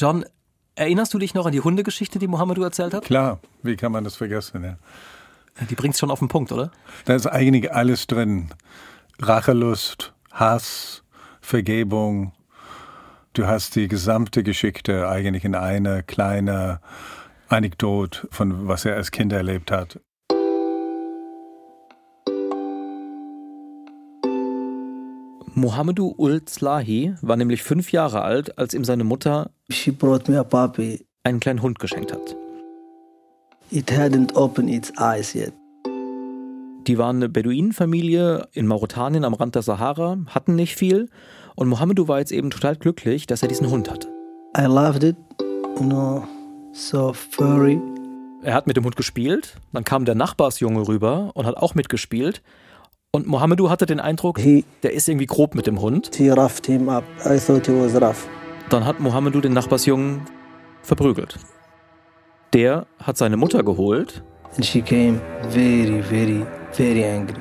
John, erinnerst du dich noch an die Hundegeschichte, die Mohammedu erzählt hat? Klar, wie kann man das vergessen? Ja. Die bringt's schon auf den Punkt, oder? Da ist eigentlich alles drin. Rachelust, Hass, Vergebung. Du hast die gesamte Geschichte eigentlich in einer kleinen Anekdote von was er als Kind erlebt hat. Mohamedou Ul Slahi war nämlich fünf Jahre alt, als ihm seine Mutter einen kleinen Hund geschenkt hat. Die waren eine Beduinenfamilie in Mauretanien am Rand der Sahara, hatten nicht viel und Mohamedou war jetzt eben total glücklich, dass er diesen Hund hatte. I loved it, you know, so furry. Er hat mit dem Hund gespielt, dann kam der Nachbarsjunge rüber und hat auch mitgespielt und Mohamedou hatte den Eindruck, He der ist irgendwie grob mit dem Hund. he roughed him up. I thought he was rough. Dann hat Mohamedou den Nachbarsjungen verprügelt. Der hat seine Mutter geholt And she came very, very, very angry.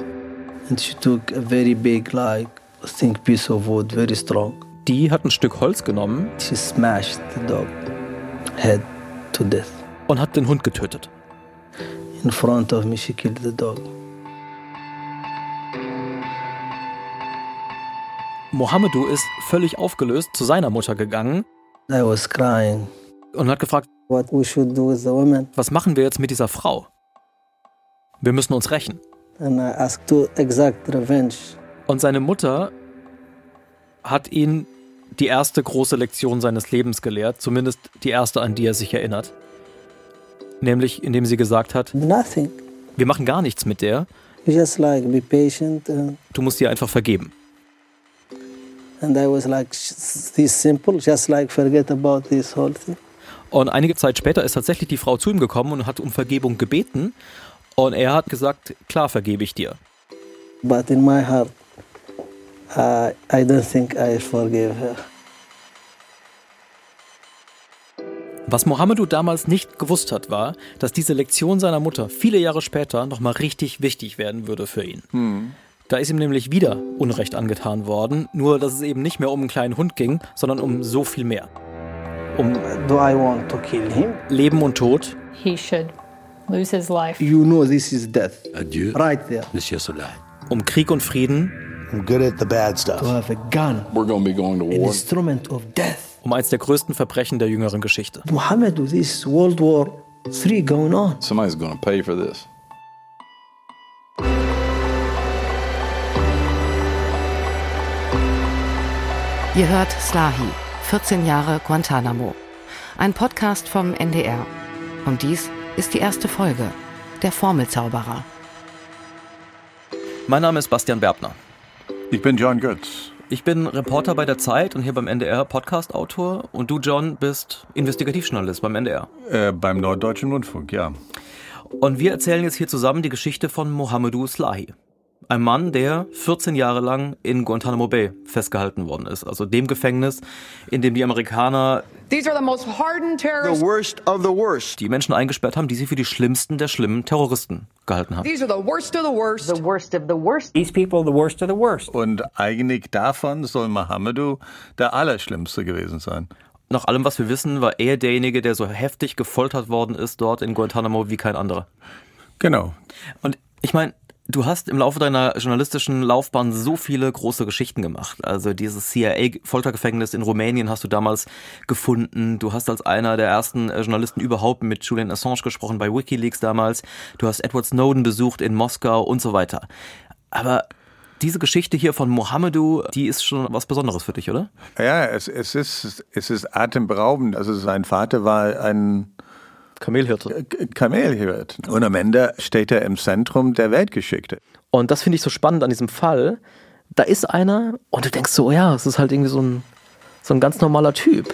And she took a very big, like, think piece of wood, very strong. Die hat ein Stück Holz genommen She smashed the dog head to death. und hat den Hund getötet. In front of me, she killed the dog. Mohamedou ist völlig aufgelöst zu seiner Mutter gegangen I was crying. und hat gefragt, was machen wir jetzt mit dieser Frau? Wir müssen uns rächen. Und seine Mutter hat ihn die erste große Lektion seines Lebens gelehrt, zumindest die erste, an die er sich erinnert. Nämlich, indem sie gesagt hat, Nothing. wir machen gar nichts mit der, like du musst ihr einfach vergeben. And I was like, "Sh- this simple, just like forget about this whole thing. Und einige Zeit später ist tatsächlich die Frau zu ihm gekommen und hat um Vergebung gebeten. Und er hat gesagt, klar vergebe ich dir. But in my heart, I I don't think I forgave her. Was Mohamedou damals nicht gewusst hat, war, dass diese Lektion seiner Mutter viele Jahre später nochmal richtig wichtig werden würde für ihn. Da ist ihm nämlich wieder Unrecht angetan worden, nur dass es eben nicht mehr um einen kleinen Hund ging, sondern um so viel mehr. Um Do I want to kill him? Leben und Tod, he should lose his life. You know this is death. Adieu, Right there. Monsieur Soleil. um Krieg und Frieden, I'm good at the bad To stuff. have a gun, We're to be going to an war. instrument of death. um eins der größten Verbrechen der jüngeren Geschichte. Muhammad, this World War III going on. Somebody's to pay for this. Ihr hört Slahi, 14 Jahre Guantanamo. Ein Podcast vom NDR. Und dies ist die erste Folge, der Formelzauberer. Mein Name ist Bastian Berbner. Ich bin John Götz. Ich bin Reporter bei der Zeit und hier beim NDR Podcast-Autor und du, John, bist Investigativjournalist beim NDR. Äh, beim Norddeutschen Rundfunk, ja. Und wir erzählen jetzt hier zusammen die Geschichte von Mohamedou Slahi. Ein Mann, der 14 Jahre lang in Guantanamo Bay festgehalten worden ist. Also dem Gefängnis, in dem die Amerikaner These are the most hardened The terrorists. worst of the worst. die Menschen eingesperrt haben, die sie für die schlimmsten der schlimmen Terroristen gehalten haben. These are the worst of the worst. the worst of the worst. These people are the worst of the worst. Und eigentlich davon soll Mohamedou der Allerschlimmste gewesen sein. Nach allem, was wir wissen, war er derjenige, der so heftig gefoltert worden ist dort in Guantanamo wie kein anderer. Genau. Und ich meine, du hast im Laufe deiner journalistischen Laufbahn so viele große Geschichten gemacht. Also dieses CIA-Foltergefängnis in Rumänien hast du damals gefunden. Du hast als einer der ersten äh, Journalisten überhaupt mit Julian Assange gesprochen bei WikiLeaks damals. Du hast Edward Snowden besucht in Moskau und so weiter. Aber diese Geschichte hier von Mohamedou, die ist schon was Besonderes für dich, oder? Ja, es, es, ist, es ist atemberaubend. Also sein Vater war ein Kamelhirte. K- Kamelhirt. Und am Ende steht er im Zentrum der Weltgeschichte. Und das finde ich so spannend an diesem Fall. Da ist einer und du denkst so, ja, es ist halt irgendwie so ein, so ein ganz normaler Typ.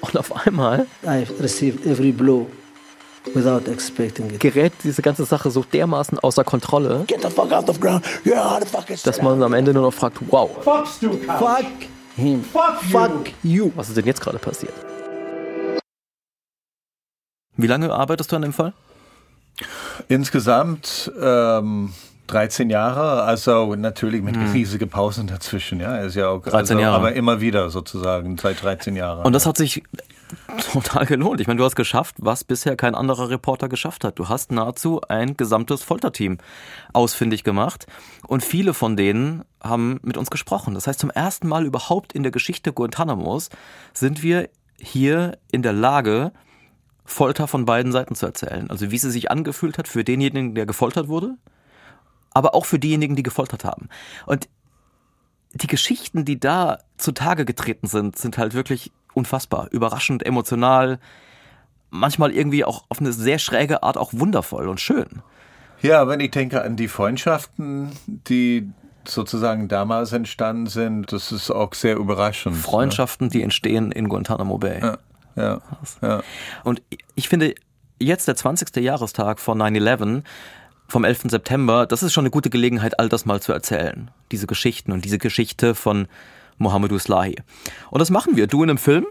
Und auf einmal I received every blow without expecting it. gerät diese ganze Sache so dermaßen außer Kontrolle, Get the fuck off the ground. Yeah, how the fuck is dass man am Ende nur noch fragt, wow, Fuck him. Fuck you. was ist denn jetzt gerade passiert? Wie lange arbeitest du an dem Fall? Insgesamt ähm, 13 Jahre, also natürlich mit riesigen Pausen dazwischen. Ja, ist ja auch 13 also, Jahre. aber immer wieder sozusagen seit 13 Jahren. Und das hat sich total gelohnt. Ich meine, du hast geschafft, was bisher kein anderer Reporter geschafft hat. Du hast nahezu ein gesamtes Folterteam ausfindig gemacht und viele von denen haben mit uns gesprochen. Das heißt, zum ersten Mal überhaupt in der Geschichte Guantanamos sind wir hier in der Lage, Folter von beiden Seiten zu erzählen. Also wie sie sich angefühlt hat für denjenigen, der gefoltert wurde, aber auch für diejenigen, die gefoltert haben. Und die Geschichten, die da zutage getreten sind, sind halt wirklich unfassbar, überraschend, emotional, manchmal irgendwie auch auf eine sehr schräge Art auch wundervoll und schön. Ja, wenn ich denke an die Freundschaften, die sozusagen damals entstanden sind, das ist auch sehr überraschend. Freundschaften, die entstehen in Guantanamo Bay. Ja, ja, ja. Und ich finde, jetzt der 20. Jahrestag von 9-11, vom 11. September, das ist schon eine gute Gelegenheit, all das mal zu erzählen. Diese Geschichten und diese Geschichte von Mohamedou Slahi. Und das machen wir. Du in einem Film,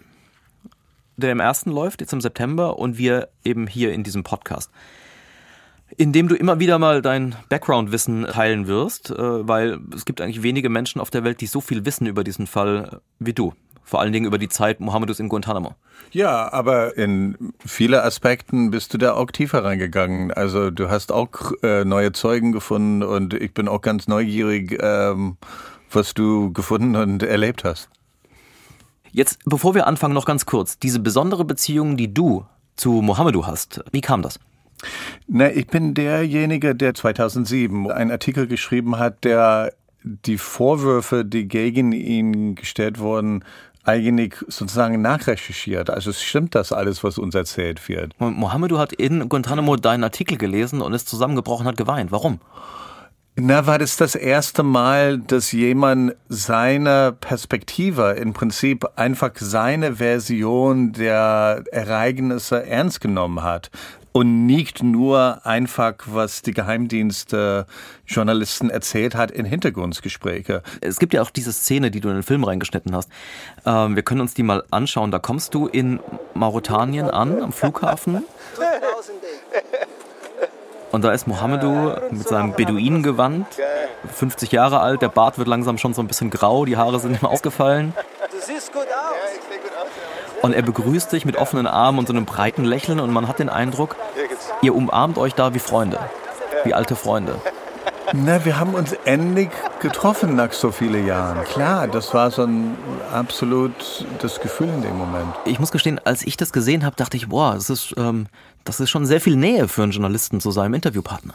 der im ersten läuft, jetzt im September, und wir eben hier in diesem Podcast. In dem du immer wieder mal dein Background-Wissen teilen wirst, äh, weil es gibt eigentlich wenige Menschen auf der Welt, die so viel wissen über diesen Fall wie du. Vor allen Dingen über die Zeit Mohammedus in Guantanamo. Ja, aber in viele Aspekten bist du da auch tiefer reingegangen. Also du hast auch äh, neue Zeugen gefunden und ich bin auch ganz neugierig, ähm, was du gefunden und erlebt hast. Jetzt, bevor wir anfangen, noch ganz kurz. Diese besondere Beziehung, die du zu Mohammedu hast, wie kam das? Na, ich bin derjenige, der 2007 einen Artikel geschrieben hat, der die Vorwürfe, die gegen ihn gestellt wurden, eigentlich sozusagen nachrecherchiert. Also es stimmt das alles, was uns erzählt wird. Mohammedu hat in Guantanamo deinen Artikel gelesen und ist zusammengebrochen, hat geweint. Warum? Na, war das das erste Mal, dass jemand seine Perspektive, im Prinzip einfach seine Version der Ereignisse ernst genommen hat und nicht nur einfach, was die Geheimdienste Journalisten erzählt hat in Hintergrundgespräche. Es gibt ja auch diese Szene, die du in den Film reingeschnitten hast. Ähm, wir können uns die mal anschauen. Da kommst du in Mauretanien an, am Flughafen. Und da ist Mohamedou mit seinem Beduinengewand, 50 Jahre alt, der Bart wird langsam schon so ein bisschen grau, die Haare sind ihm ausgefallen. Du siehst gut aus. Und er begrüßt dich mit offenen Armen und so einem breiten Lächeln und man hat den Eindruck, ihr umarmt euch da wie Freunde, wie alte Freunde. Na, wir haben uns endlich getroffen nach so vielen Jahren. Klar, das war so ein absolut das Gefühl in dem Moment. Ich muss gestehen, als ich das gesehen habe, dachte ich, boah, das ist, ähm, das ist schon sehr viel Nähe für einen Journalisten zu seinem Interviewpartner.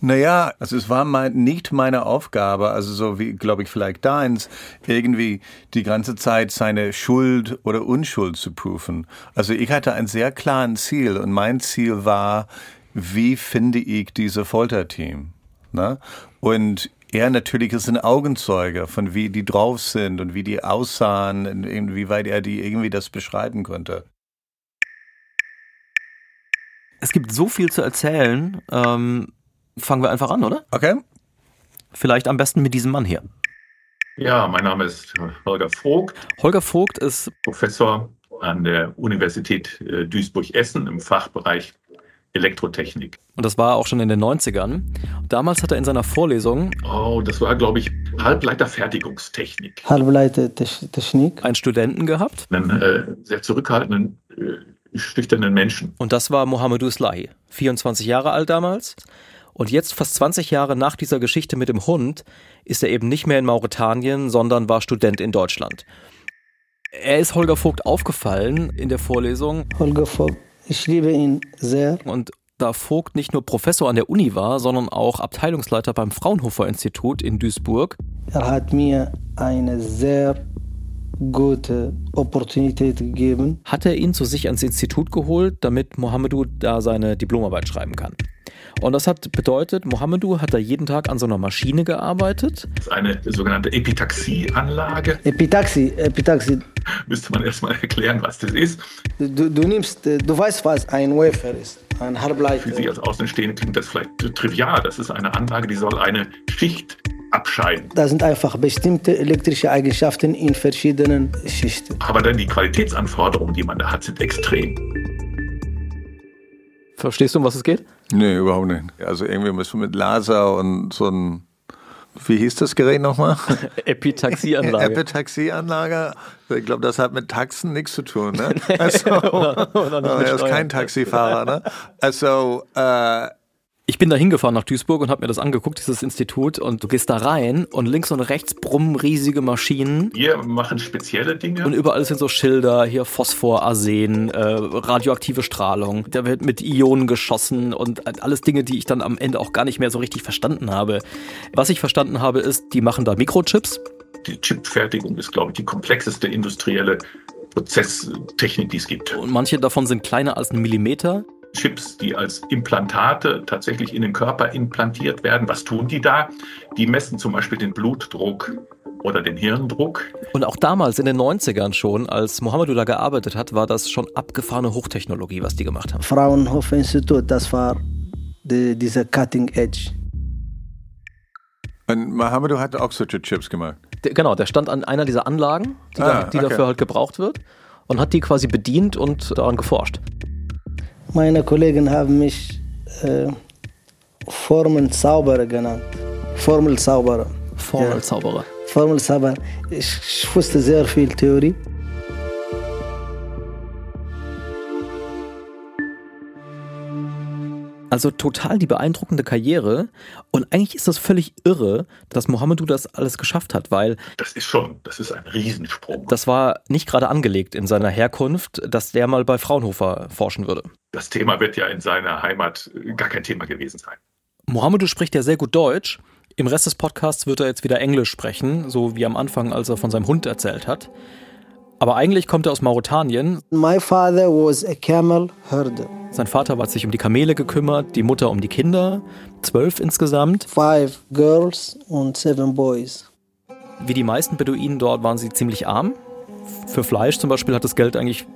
Naja, also es war mein, nicht meine Aufgabe, also so wie, glaube ich, vielleicht deins, irgendwie die ganze Zeit seine Schuld oder Unschuld zu prüfen. Also ich hatte ein sehr klares Ziel und mein Ziel war, wie finde ich diese Folterteam? Ne? Und er natürlich ist ein Augenzeuge von wie die drauf sind und wie die aussahen, inwieweit er die irgendwie das beschreiben konnte. Es gibt so viel zu erzählen. Ähm, fangen wir einfach an, oder? Okay. Vielleicht am besten mit diesem Mann hier. Ja, mein Name ist Holger Vogt. Holger Vogt ist Professor an der Universität äh, Duisburg-Essen im Fachbereich Elektrotechnik. Und das war auch schon in den 90ern. Damals hat er in seiner Vorlesung. Oh, das war, glaube ich, Halbleiterfertigungstechnik. Halbleitertechnik. Einen Studenten gehabt. Einen äh, sehr zurückhaltenden, äh, schüchternen Menschen. Und das war Mohamedou Slahi. 24 Jahre alt damals. Und jetzt, fast 20 Jahre nach dieser Geschichte mit dem Hund, ist er eben nicht mehr in Mauretanien, sondern war Student in Deutschland. Er ist Holger Vogt aufgefallen in der Vorlesung. Holger Vogt, ich liebe ihn sehr. Und da Vogt nicht nur Professor an der Uni war, sondern auch Abteilungsleiter beim Fraunhofer Institut in Duisburg. Er hat mir eine sehr gute Opportunität gegeben. Hat er ihn zu sich ans Institut geholt, damit Mohamedou da seine Diplomarbeit schreiben kann. Und das hat bedeutet, Mohamedou hat da jeden Tag an so einer Maschine gearbeitet. Das ist eine sogenannte Epitaxie-Anlage. Epitaxie, Epitaxie. Müsste man erstmal erklären, was das ist. Du, du nimmst, du weißt, was ein Wafer ist. Ein Halbleiter. Für Sie als Außenstehende klingt das vielleicht trivial. Das ist eine Anlage, die soll eine Schicht abscheiden. Da sind einfach bestimmte elektrische Eigenschaften in verschiedenen Schichten. Aber dann die Qualitätsanforderungen, die man da hat, sind extrem. Verstehst du, um was es geht? Nee, überhaupt nicht. Also irgendwie müssen wir mit Laser und so ein wie hieß das Gerät nochmal? Epitaxieanlage. Epitaxieanlage. Ich glaube, das hat mit Taxen nichts zu tun. Ne? Also, oder, oder er ist kein Taxifahrer. Ne? Also äh, ich bin da hingefahren nach Duisburg und habe mir das angeguckt, dieses Institut, und du gehst da rein und links und rechts brummen riesige Maschinen. Wir machen spezielle Dinge. Und überall sind so Schilder, hier Phosphor, Arsen, äh, radioaktive Strahlung. Da wird mit Ionen geschossen und alles Dinge, die ich dann am Ende auch gar nicht mehr so richtig verstanden habe. Was ich verstanden habe, ist, die machen da Mikrochips. Die Chipfertigung ist, glaube ich, die komplexeste industrielle Prozesstechnik, die es gibt. Und manche davon sind kleiner als ein Millimeter. Chips, die als Implantate tatsächlich in den Körper implantiert werden. Was tun die da? Die messen zum Beispiel den Blutdruck oder den Hirndruck. Und auch damals in den 90ern schon, als Mohammed da gearbeitet hat, war das schon abgefahrene Hochtechnologie, was die gemacht haben. Fraunhofer Institut, das war die, diese Cutting Edge. Und Mohammed hat auch solche Chips gemacht. Der, genau, der stand an einer dieser Anlagen, die, ah, da, die okay. dafür halt gebraucht wird und hat die quasi bedient und daran geforscht. Meine Kollegen haben mich äh, Formenzauberer genannt. Formelzauberer. Formelzauberer. Ja. Formelzauberer. Ich, ich wusste sehr viel Theorie. Also total die beeindruckende Karriere. Und eigentlich ist das völlig irre, dass Mohamedou das alles geschafft hat, weil. Das ist schon, das ist ein Riesensprung. Das war nicht gerade angelegt in seiner Herkunft, dass der mal bei Fraunhofer forschen würde. Das Thema wird ja in seiner Heimat gar kein Thema gewesen sein. Mohamedou spricht ja sehr gut Deutsch. Im Rest des Podcasts wird er jetzt wieder Englisch sprechen, so wie am Anfang, als er von seinem Hund erzählt hat. Aber eigentlich kommt er aus Mauretanien. My father was a camel herder. Sein Vater hat sich um die Kamele gekümmert, die Mutter um die Kinder, zwölf insgesamt. Five girls und seven boys. Wie die meisten Beduinen dort waren sie ziemlich arm. Für Fleisch zum Beispiel hat das Geld eigentlich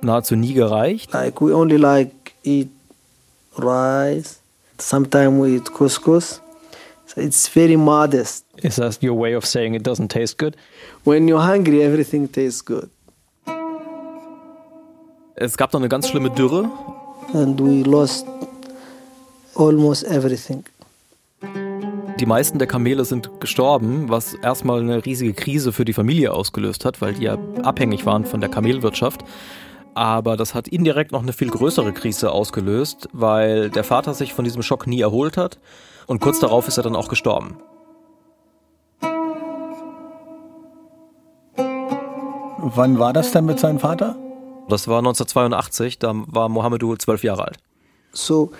nahezu nie gereicht. Like we only like eat rice. Sometimes we eat couscous. So it's very modest. Is that your way of saying it doesn't taste good? When you're hungry, everything tastes good. Es gab noch eine ganz schlimme Dürre. And we lost almost everything. Die meisten der Kamele sind gestorben, was erstmal eine riesige Krise für die Familie ausgelöst hat, weil die ja abhängig waren von der Kamelwirtschaft. Aber das hat indirekt noch eine viel größere Krise ausgelöst, weil der Vater sich von diesem Schock nie erholt hat und kurz darauf ist er dann auch gestorben. Wann war das denn mit seinem Vater? Das war 1982, da war Mohamedou zwölf Jahre alt. So,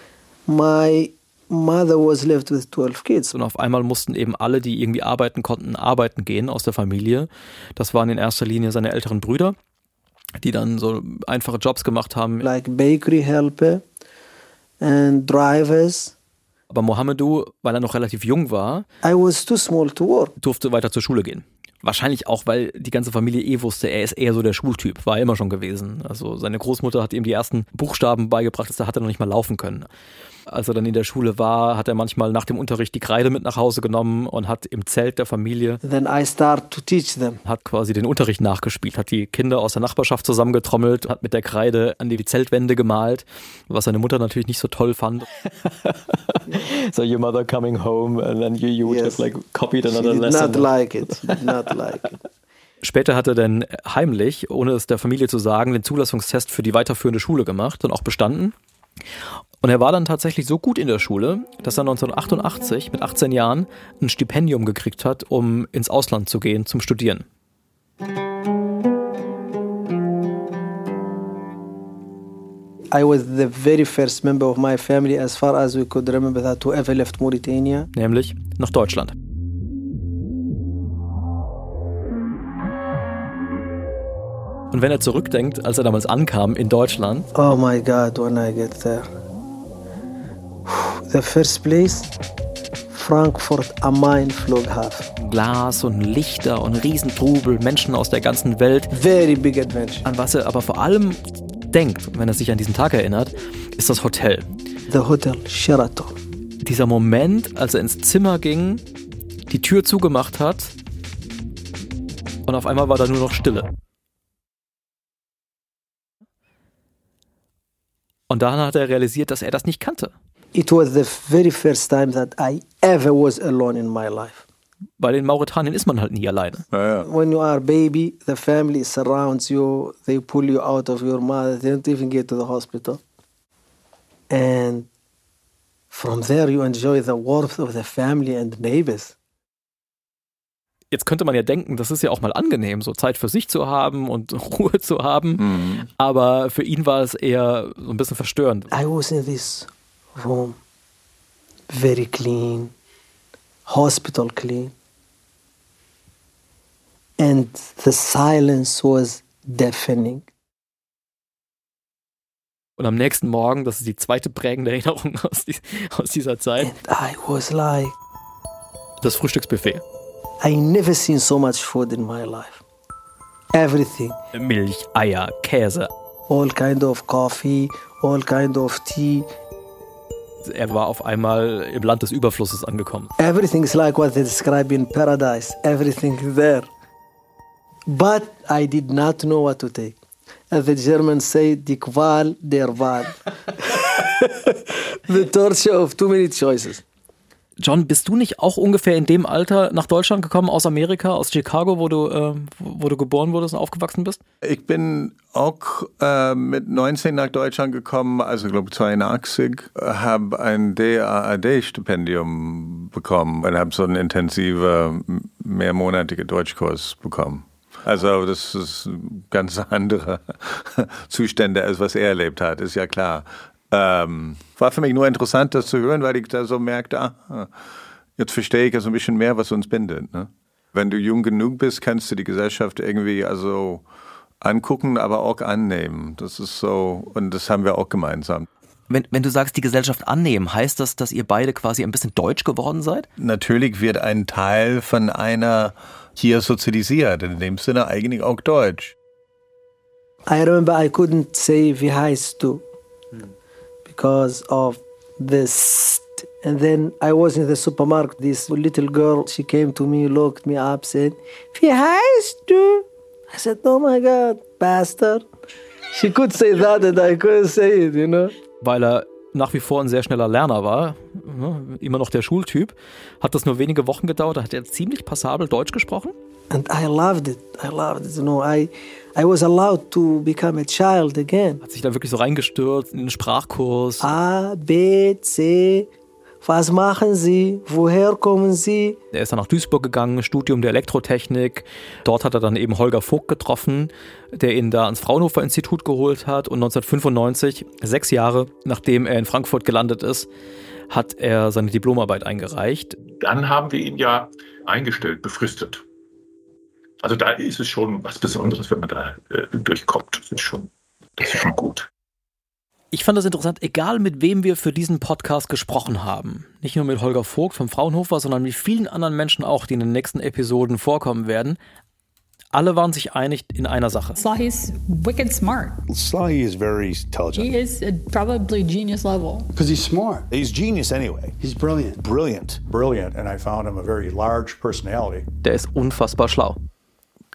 my mother was left with 12 kids. Und auf einmal mussten eben alle, die irgendwie arbeiten konnten, arbeiten gehen aus der Familie. Das waren in erster Linie seine älteren Brüder, die dann so einfache Jobs gemacht haben. Like bakery helper and drivers. Aber Mohamedou, weil er noch relativ jung war, I was too small to work. durfte weiter zur Schule gehen. Wahrscheinlich auch, weil die ganze Familie eh wusste, er ist eher so der Schultyp, war er immer schon gewesen. Also seine Großmutter hat ihm die ersten Buchstaben beigebracht, da hat er noch nicht mal laufen können als er dann in der Schule war, hat er manchmal nach dem Unterricht die Kreide mit nach Hause genommen und hat im Zelt der Familie Then I start to teach them. hat quasi den Unterricht nachgespielt, hat die Kinder aus der Nachbarschaft zusammengetrommelt, hat mit der Kreide an die Zeltwände gemalt, was seine Mutter natürlich nicht so toll fand. so your mother coming home and then you, you would yes. have like copied another She did lesson. Not like it. Not like it. Später hat er dann heimlich, ohne es der Familie zu sagen, den Zulassungstest für die weiterführende Schule gemacht und auch bestanden. Und er war dann tatsächlich so gut in der Schule, dass er 1988 mit 18 Jahren ein Stipendium gekriegt hat, um ins Ausland zu gehen zum Studieren. I was the very first member of my family, as far as we could remember, that who ever left Mauritania. Nämlich nach Deutschland. Und wenn er zurückdenkt, als er damals ankam in Deutschland. Oh my God, when I get there. The first place, Frankfurt am Main Flughafen. Glas und Lichter und Riesentrubel, Menschen aus der ganzen Welt. Very big adventure. An was er aber vor allem denkt, wenn er sich an diesen Tag erinnert, ist das Hotel. The Hotel Sheraton. Dieser Moment, als er ins Zimmer ging, die Tür zugemacht hat und auf einmal war da nur noch Stille. Und dann hat er realisiert, dass er das nicht kannte. It was the very first time that I ever was alone in my life. Weil in Mauretanien ist man halt nie alleine. Ja, ja. When you are a baby, the family surrounds you. They pull you out of your mother. They don't even get to the hospital. And from there, you enjoy the warmth of the family and neighbors. Jetzt könnte man ja denken, das ist ja auch mal angenehm, so Zeit für sich zu haben und Ruhe zu haben. Mhm. Aber für ihn war es eher so ein bisschen verstörend. I was in this room, very clean, hospital clean. And the silence was deafening. Und am nächsten Morgen, das ist die zweite prägende Erinnerung aus, die, aus dieser Zeit, And I was like, das Frühstücksbuffet. I never seen so much food in my life. Everything. Milch, Eier, Käse. All kind of coffee, all kind of tea. Er war auf einmal im Land des Überflusses angekommen. Everything is like what they describe in paradise. Everything is there. But I did not know what to take. As the Germans say, die Qual der Wahl. the torture of too many choices. John, bist du nicht auch ungefähr in dem Alter nach Deutschland gekommen, aus Amerika, aus Chicago, wo du, äh, wo du geboren wurdest und aufgewachsen bist? Ich bin auch äh, mit 19 nach Deutschland gekommen, also glaube 82, habe ein DAAD-Stipendium bekommen und habe so einen intensiven, mehrmonatigen Deutschkurs bekommen. Also das ist ganz andere Zustände, als was er erlebt hat, ist ja klar. Ähm, war für mich nur interessant, das zu hören, weil ich da so merkte, ah, jetzt verstehe ich ja so ein bisschen mehr, was uns bindet. Ne? Wenn du jung genug bist, kannst du die Gesellschaft irgendwie also angucken, aber auch annehmen. Das ist so, und das haben wir auch gemeinsam. Wenn, wenn du sagst, die Gesellschaft annehmen, heißt das, dass ihr beide quasi ein bisschen deutsch geworden seid? Natürlich wird ein Teil von einer hier sozialisiert, in dem Sinne eigentlich auch deutsch. I remember I couldn't say wie heißt du because of this. And then I was in the supermarket. This little girl, she came to me, looked me up, said, Wie heißt du? I said, Oh my God, bastard. She could say that and I couldn't say it, you know. Weil er nach wie vor ein sehr schneller Lerner war, ne, immer noch der Schultyp, hat das nur wenige Wochen gedauert, da hat er ziemlich passabel Deutsch gesprochen. And I loved it. I loved it. You know, I, I was allowed to become a child again. Hat sich da wirklich so reingestürzt in den Sprachkurs. A, B, C. Was machen Sie? Woher kommen Sie? Er ist dann nach Duisburg gegangen, Studium der Elektrotechnik. Dort hat er dann eben Holger Vogt getroffen, der ihn da ans Fraunhofer Institut geholt hat. Und 1995, sechs Jahre nachdem er in Frankfurt gelandet ist, hat er seine Diplomarbeit eingereicht. Dann haben wir ihn ja eingestellt, befristet. Also da ist es schon was Besonderes, wenn man da äh, durchkommt. Das ist schon, das ist schon gut. Ich fand das interessant, egal mit wem wir für diesen Podcast gesprochen haben. Nicht nur mit Holger Vogt vom Fraunhofer, sondern mit vielen anderen Menschen auch, die in den nächsten Episoden vorkommen werden. Alle waren sich einig in einer Sache. Slahi's wicked smart. Slahi is very He intelligent. is at probably genius level. Because he's smart. He's genius anyway. He's brilliant. Brilliant. Brilliant, and I found him a very large personality. Der ist unfassbar schlau.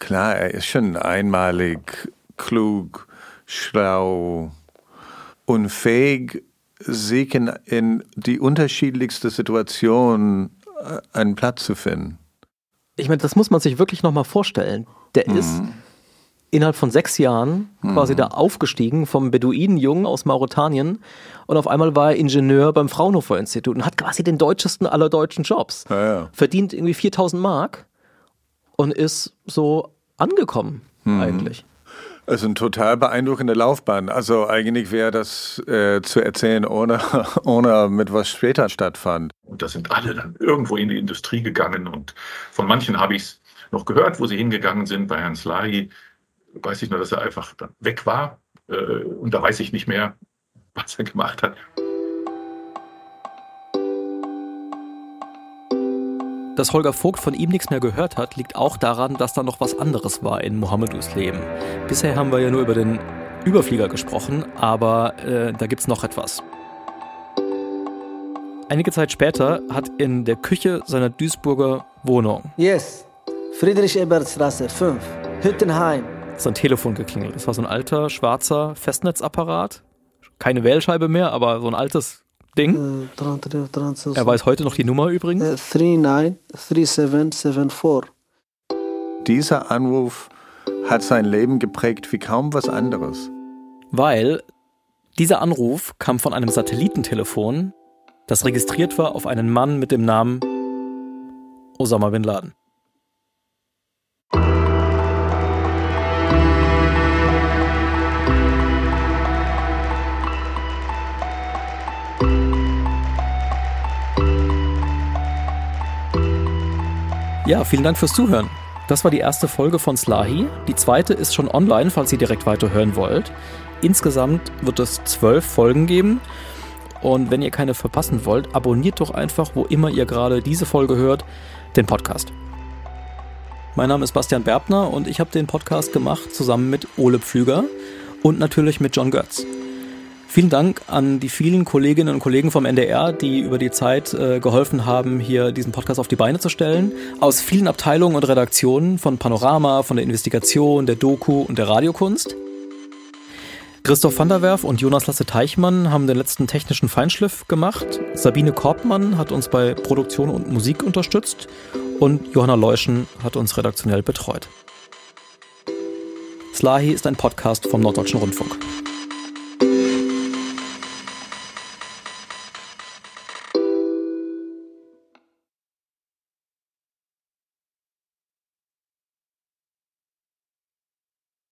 Klar, er ist schon einmalig, klug, schlau und fähig, sich in, in die unterschiedlichste Situation äh, einen Platz zu finden. Ich meine, das muss man sich wirklich nochmal vorstellen. Der ist innerhalb von sechs Jahren quasi da aufgestiegen vom Beduinenjungen aus Mauretanien und auf einmal war er Ingenieur beim Fraunhofer Institut und hat quasi den deutschesten aller deutschen Jobs. Ja, ja. Verdient irgendwie 4000 Mark und ist so angekommen eigentlich. Es ist eine total beeindruckende Laufbahn. Also eigentlich wäre das äh, zu erzählen, ohne, ohne mit was später stattfand. Und da sind alle dann irgendwo in die Industrie gegangen. Und von manchen habe ich es noch gehört, wo sie hingegangen sind. Bei Herrn Slahi weiß ich nur, dass er einfach dann weg war. Äh, Und da weiß ich nicht mehr, was er gemacht hat. Dass Holger Vogt von ihm nichts mehr gehört hat, liegt auch daran, dass da noch was anderes war in Mohammedus Leben. Bisher haben wir ja nur über den Überflieger gesprochen, aber äh, da gibt's noch etwas. Einige Zeit später hat in der Küche seiner Duisburger Wohnung Yes, Friedrich-Ebert-Straße 5, Hüttenheim. sein Telefon geklingelt. Das war so ein alter, schwarzer Festnetzapparat. Keine Wählscheibe mehr, aber so ein altes Ding. Äh, 33, 33, Er weiß heute noch die Nummer übrigens. äh, 393774. Dieser Anruf hat sein Leben geprägt wie kaum was anderes. Weil dieser Anruf kam von einem Satellitentelefon, das registriert war auf einen Mann mit dem Namen Osama bin Laden. Ja, vielen Dank fürs Zuhören. Das war die erste Folge von Slahi. Die zweite ist schon online, falls ihr direkt weiterhören wollt. Insgesamt wird es zwölf Folgen geben. Und wenn ihr keine verpassen wollt, abonniert doch einfach, wo immer ihr gerade diese Folge hört, den Podcast. Mein Name ist Bastian Berbner und ich habe den Podcast gemacht zusammen mit Ole Pflüger und natürlich mit John Götz. Vielen Dank an die vielen Kolleginnen und Kollegen vom NDR, die über die Zeit äh, geholfen haben, hier diesen Podcast auf die Beine zu stellen. Aus vielen Abteilungen und Redaktionen von Panorama, von der Investigation, der Doku und der Radiokunst. Christoph van der Werf und Jonas Lasse Teichmann haben den letzten technischen Feinschliff gemacht. Sabine Korbmann hat uns bei Produktion und Musik unterstützt und Johanna Leuschen hat uns redaktionell betreut. Slahi ist ein Podcast vom Norddeutschen Rundfunk.